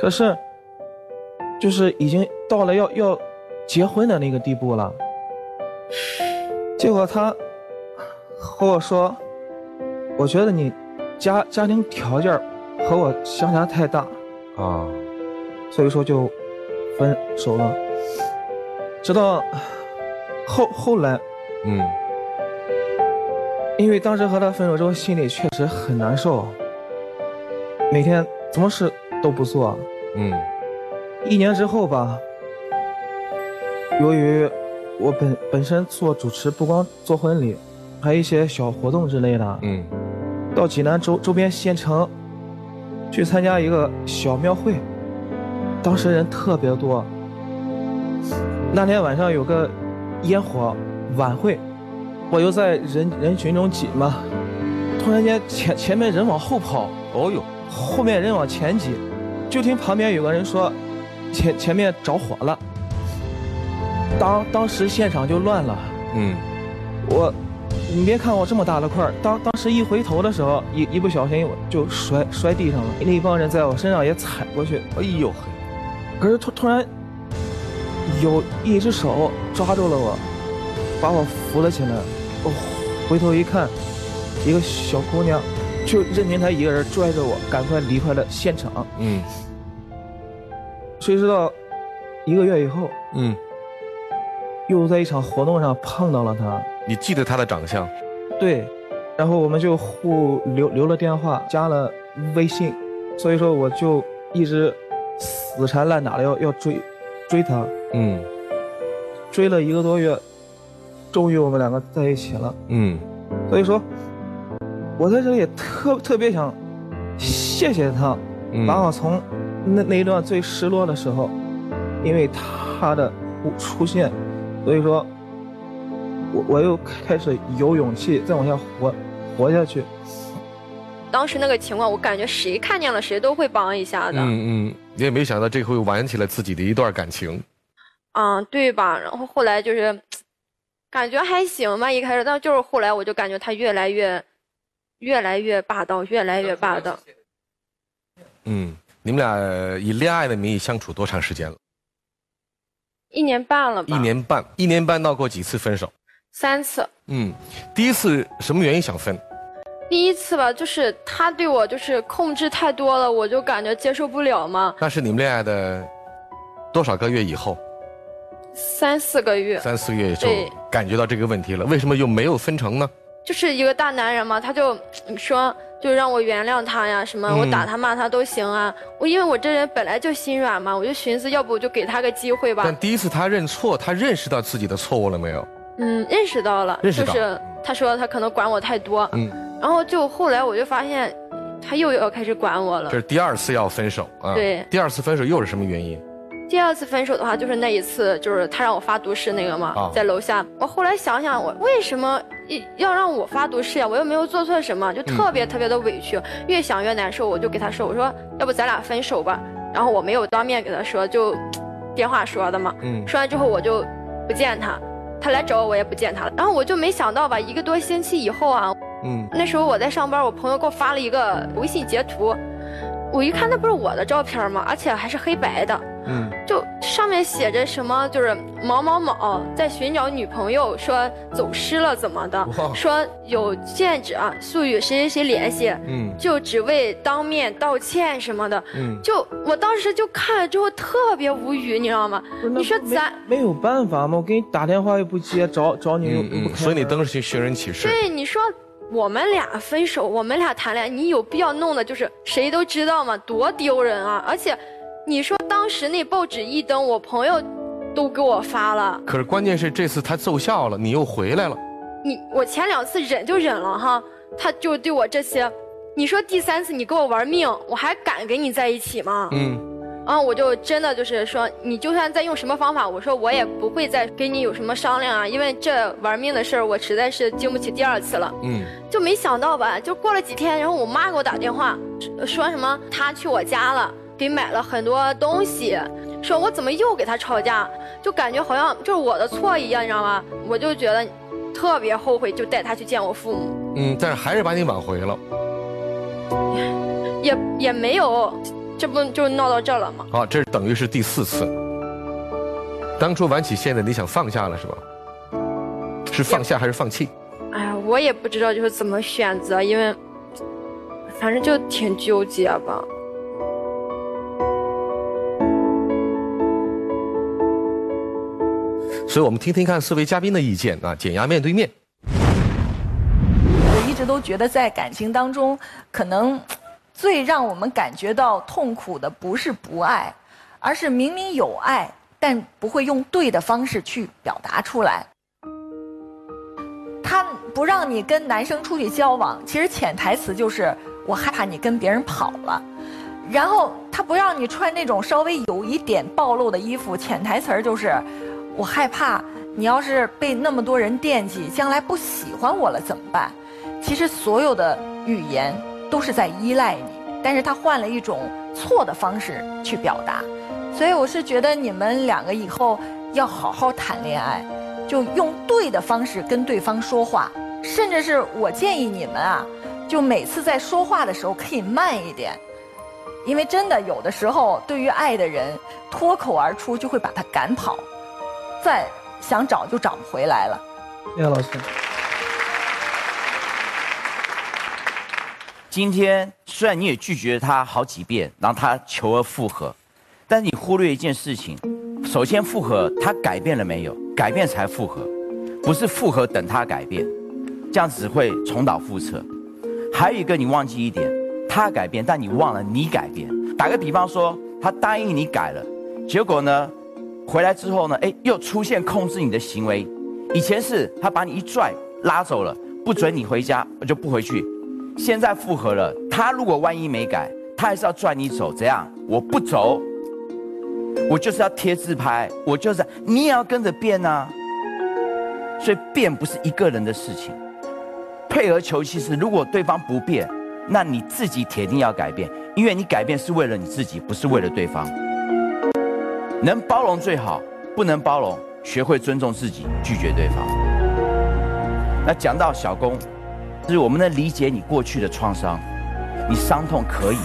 可是就是已经到了要要结婚的那个地步了。结果他和我说。我觉得你家家庭条件和我相差太大啊，所以说就分手了。直到后后来，嗯，因为当时和他分手之后，心里确实很难受，每天什么事都不做。嗯，一年之后吧，由于我本本身做主持，不光做婚礼，还有一些小活动之类的。嗯，到济南周周边县城去参加一个小庙会，当时人特别多。那天晚上有个烟火晚会，我又在人人群中挤嘛，突然间前前面人往后跑，哦呦，后面人往前挤，就听旁边有个人说，前前面着火了。当当时现场就乱了，嗯，我，你别看我这么大的块儿，当当时一回头的时候，一一不小心我就摔摔地上了，那帮人在我身上也踩过去，哎呦嘿，可是突突然。有一只手抓住了我，把我扶了起来。我回头一看，一个小姑娘，就任凭她一个人拽着我，赶快离开了现场。嗯。谁知道，一个月以后，嗯，又在一场活动上碰到了她。你记得他的长相？对。然后我们就互留留了电话，加了微信。所以说，我就一直死缠烂打的要要追。追他，嗯，追了一个多月，终于我们两个在一起了，嗯，所以说，我在这里也特特别想谢谢他，把我从那那一段最失落的时候，因为他的出现，所以说，我我又开始有勇气再往下活活下去。当时那个情况，我感觉谁看见了谁都会帮一下的。嗯嗯。你也没想到这回玩起了自己的一段感情，嗯，对吧？然后后来就是，感觉还行吧，一开始，但就是后来我就感觉他越来越，越来越霸道，越来越霸道。嗯，你们俩以恋爱的名义相处多长时间了？一年半了吧？一年半，一年半闹过几次分手？三次。嗯，第一次什么原因想分？第一次吧，就是他对我就是控制太多了，我就感觉接受不了嘛。那是你们恋爱的多少个月以后？三四个月。三四个月就感觉到这个问题了，为什么又没有分成呢？就是一个大男人嘛，他就说就让我原谅他呀，什么我打他骂他都行啊。我因为我这人本来就心软嘛，我就寻思要不我就给他个机会吧。但第一次他认错，他认识到自己的错误了没有？嗯，认识到了。认识到。就是他说他可能管我太多。嗯。然后就后来我就发现，他又要开始管我了。这是第二次要分手啊？对。第二次分手又是什么原因？第二次分手的话，就是那一次，就是他让我发毒誓那个嘛，在楼下。我后来想想，我为什么要让我发毒誓呀？我又没有做错什么，就特别特别的委屈。越想越难受，我就给他说：“我说要不咱俩分手吧。”然后我没有当面给他说，就电话说的嘛。嗯。说完之后我就不见他，他来找我我也不见他了。然后我就没想到吧，一个多星期以后啊。嗯，那时候我在上班，我朋友给我发了一个微信截图，我一看那不是我的照片吗？而且还是黑白的。嗯，就上面写着什么，就是某某某在寻找女朋友，说走失了怎么的，说有见者速与谁谁谁联系，嗯，就只为当面道歉什么的。嗯，就我当时就看了之后特别无语，你知道吗？你说咱没有办法吗？我给你打电话又不接，找找你又不开。所以你登上寻人启事。对，你说。我们俩分手，我们俩谈恋爱，你有必要弄的就是谁都知道吗？多丢人啊！而且，你说当时那报纸一登，我朋友都给我发了。可是关键是这次他奏效了，你又回来了。你我前两次忍就忍了哈，他就对我这些，你说第三次你跟我玩命，我还敢跟你在一起吗？嗯。然后我就真的就是说，你就算再用什么方法，我说我也不会再跟你有什么商量啊，因为这玩命的事儿，我实在是经不起第二次了。嗯，就没想到吧，就过了几天，然后我妈给我打电话，说什么她去我家了，给买了很多东西，说我怎么又给她吵架，就感觉好像就是我的错一样，你知道吗？我就觉得特别后悔，就带她去见我父母。嗯，但是还是把你挽回了，也也没有。这不就闹到这了吗？好，这等于是第四次。当初玩起现在你想放下了是吧？是放下还是放弃？哎呀，我也不知道就是怎么选择，因为反正就挺纠结吧。所以我们听听看四位嘉宾的意见啊，减压面对面。我一直都觉得在感情当中，可能。最让我们感觉到痛苦的不是不爱，而是明明有爱，但不会用对的方式去表达出来。他不让你跟男生出去交往，其实潜台词就是我害怕你跟别人跑了。然后他不让你穿那种稍微有一点暴露的衣服，潜台词就是我害怕你要是被那么多人惦记，将来不喜欢我了怎么办？其实所有的语言都是在依赖你，但是他换了一种错的方式去表达。所以我是觉得你们两个以后要好好谈恋爱。就用对的方式跟对方说话，甚至是我建议你们啊，就每次在说话的时候可以慢一点，因为真的有的时候对于爱的人，脱口而出就会把他赶跑，再想找就找不回来了。谢谢老师。今天虽然你也拒绝他好几遍，让他求而复合，但你忽略一件事情。首先复合，他改变了没有？改变才复合，不是复合等他改变，这样只会重蹈覆辙。还有一个你忘记一点，他改变，但你忘了你改变。打个比方说，他答应你改了，结果呢，回来之后呢，哎，又出现控制你的行为。以前是他把你一拽拉走了，不准你回家，我就不回去。现在复合了，他如果万一没改，他还是要拽你走，怎样？我不走。我就是要贴自拍，我就是你也要跟着变啊。所以变不是一个人的事情，配合求其是，如果对方不变，那你自己铁定要改变，因为你改变是为了你自己，不是为了对方。能包容最好，不能包容，学会尊重自己，拒绝对方。那讲到小公，就是我们能理解你过去的创伤，你伤痛可以。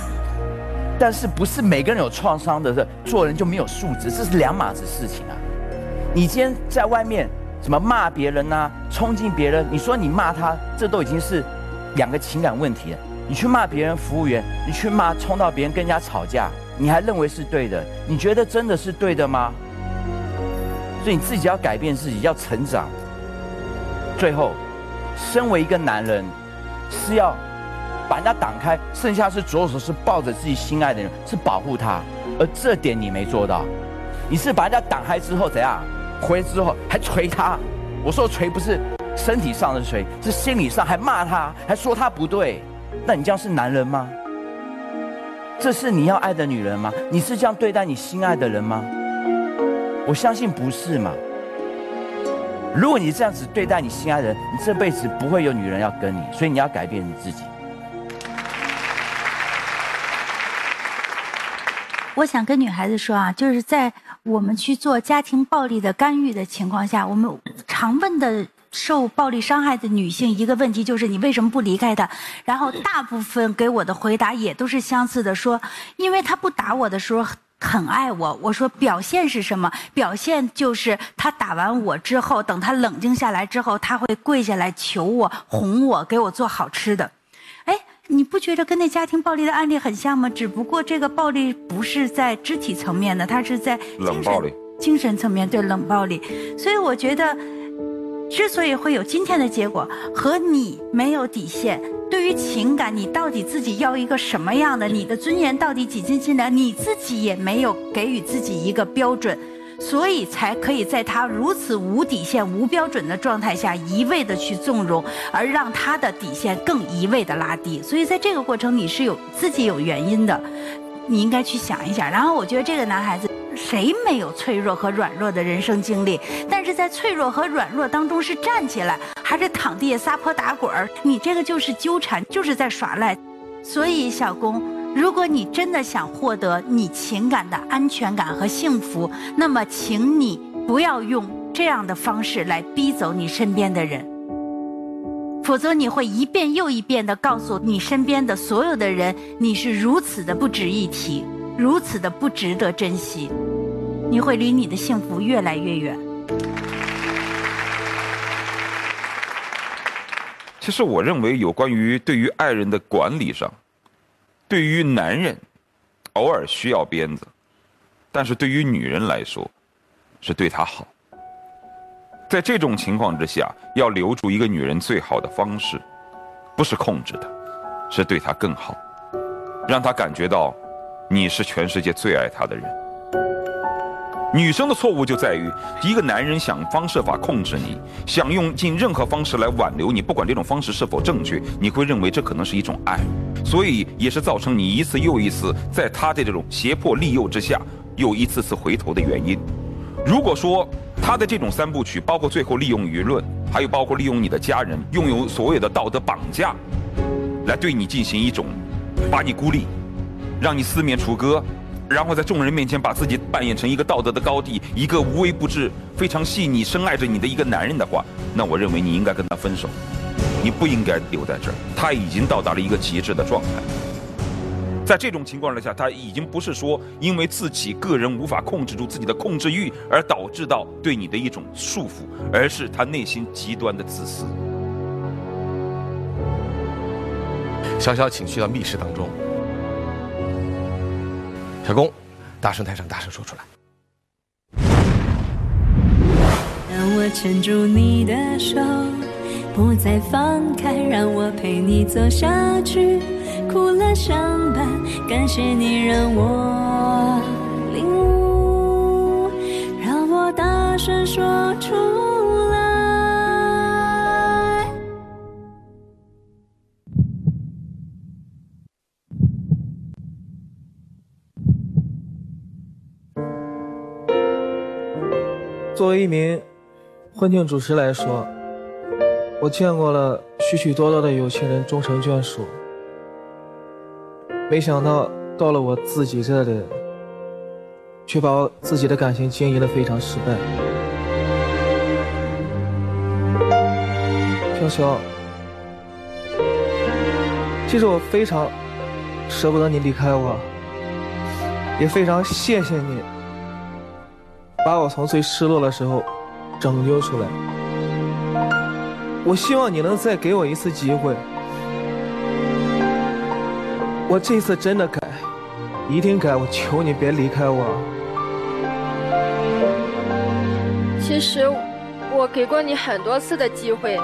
但是不是每个人有创伤的，做人就没有素质，这是两码子事情啊！你今天在外面怎么骂别人呐，冲进别人，你说你骂他，这都已经是两个情感问题了。你去骂别人服务员，你去骂冲到别人跟人家吵架，你还认为是对的？你觉得真的是对的吗？所以你自己要改变自己，要成长。最后，身为一个男人，是要。把人家挡开，剩下是左手是抱着自己心爱的人，是保护他，而这点你没做到。你是把人家挡开之后怎样？回来之后还捶他。我说捶不是身体上的捶，是心理上还骂他，还说他不对。那你这样是男人吗？这是你要爱的女人吗？你是这样对待你心爱的人吗？我相信不是嘛。如果你这样子对待你心爱的人，你这辈子不会有女人要跟你，所以你要改变你自己。我想跟女孩子说啊，就是在我们去做家庭暴力的干预的情况下，我们常问的受暴力伤害的女性一个问题就是你为什么不离开他？然后大部分给我的回答也都是相似的，说因为他不打我的时候很爱我。我说表现是什么？表现就是他打完我之后，等他冷静下来之后，他会跪下来求我、哄我、给我做好吃的。哎你不觉得跟那家庭暴力的案例很像吗？只不过这个暴力不是在肢体层面的，它是在冷暴力、精神层面对冷暴力。所以我觉得，之所以会有今天的结果，和你没有底线，对于情感，你到底自己要一个什么样的？你的尊严到底几斤几两？你自己也没有给予自己一个标准。所以才可以在他如此无底线、无标准的状态下，一味的去纵容，而让他的底线更一味的拉低。所以在这个过程，你是有自己有原因的，你应该去想一想。然后我觉得这个男孩子，谁没有脆弱和软弱的人生经历？但是在脆弱和软弱当中，是站起来还是躺地下撒泼打滚儿？你这个就是纠缠，就是在耍赖。所以小公。如果你真的想获得你情感的安全感和幸福，那么请你不要用这样的方式来逼走你身边的人，否则你会一遍又一遍地告诉你身边的所有的人，你是如此的不值一提，如此的不值得珍惜，你会离你的幸福越来越远。其实，我认为有关于对于爱人的管理上。对于男人，偶尔需要鞭子，但是对于女人来说，是对她好。在这种情况之下，要留住一个女人最好的方式，不是控制她，是对她更好。让她感觉到你是全世界最爱她的人。女生的错误就在于，一个男人想方设法控制你，想用尽任何方式来挽留你，不管这种方式是否正确，你会认为这可能是一种爱，所以也是造成你一次又一次在他的这种胁迫利诱之下，又一次次回头的原因。如果说他的这种三部曲，包括最后利用舆论，还有包括利用你的家人，拥有所谓的道德绑架，来对你进行一种把你孤立，让你四面楚歌。然后在众人面前把自己扮演成一个道德的高地，一个无微不至、非常细腻、深爱着你的一个男人的话，那我认为你应该跟他分手，你不应该留在这儿。他已经到达了一个极致的状态，在这种情况之下，他已经不是说因为自己个人无法控制住自己的控制欲而导致到对你的一种束缚，而是他内心极端的自私。潇潇，请去到密室当中。小公，大声台上大声说出来。让我牵住你的手，不再放开，让我陪你走下去，苦乐相伴。感谢你让我领悟，让我大声说出来。作为一名婚庆主持来说，我见过了许许多多的有情人终成眷属，没想到到了我自己这里，却把我自己的感情经营的非常失败。潇潇，其实我非常舍不得你离开我，也非常谢谢你。把我从最失落的时候拯救出来。我希望你能再给我一次机会。我这次真的改，一定改。我求你别离开我。其实我给过你很多次的机会，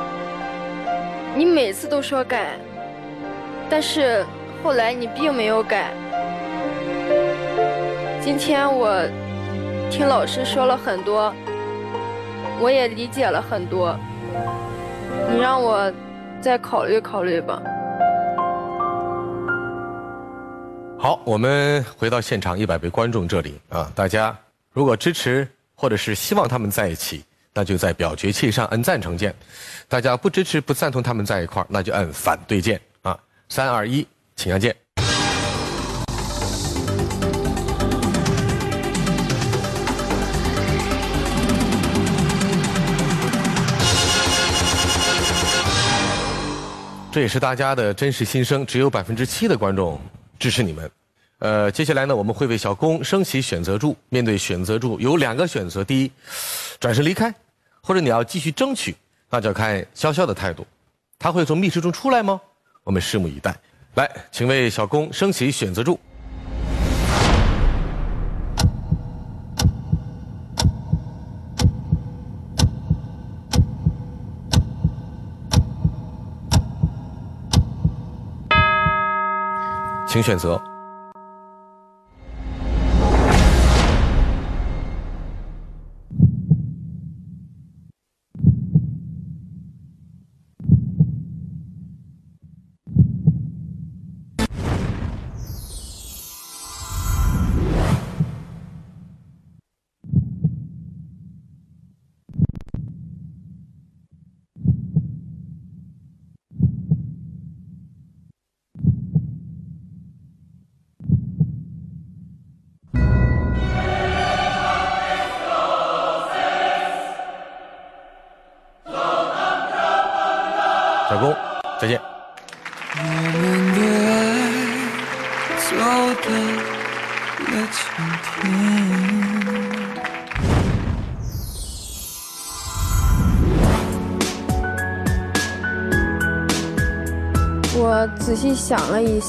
你每次都说改，但是后来你并没有改。今天我。听老师说了很多，我也理解了很多。你让我再考虑考虑吧。好，我们回到现场一百位观众这里啊，大家如果支持或者是希望他们在一起，那就在表决器上按赞成键；大家不支持、不赞同他们在一块儿，那就按反对键啊。三二一，请按键。这也是大家的真实心声，只有百分之七的观众支持你们。呃，接下来呢，我们会为小工升起选择柱。面对选择柱，有两个选择：第一，转身离开，或者你要继续争取，那就要看潇潇的态度。他会从密室中出来吗？我们拭目以待。来，请为小工升起选择柱。请选择。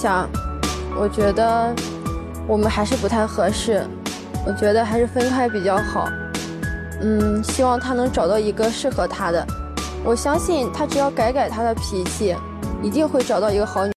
想，我觉得我们还是不太合适，我觉得还是分开比较好。嗯，希望他能找到一个适合他的。我相信他只要改改他的脾气，一定会找到一个好女。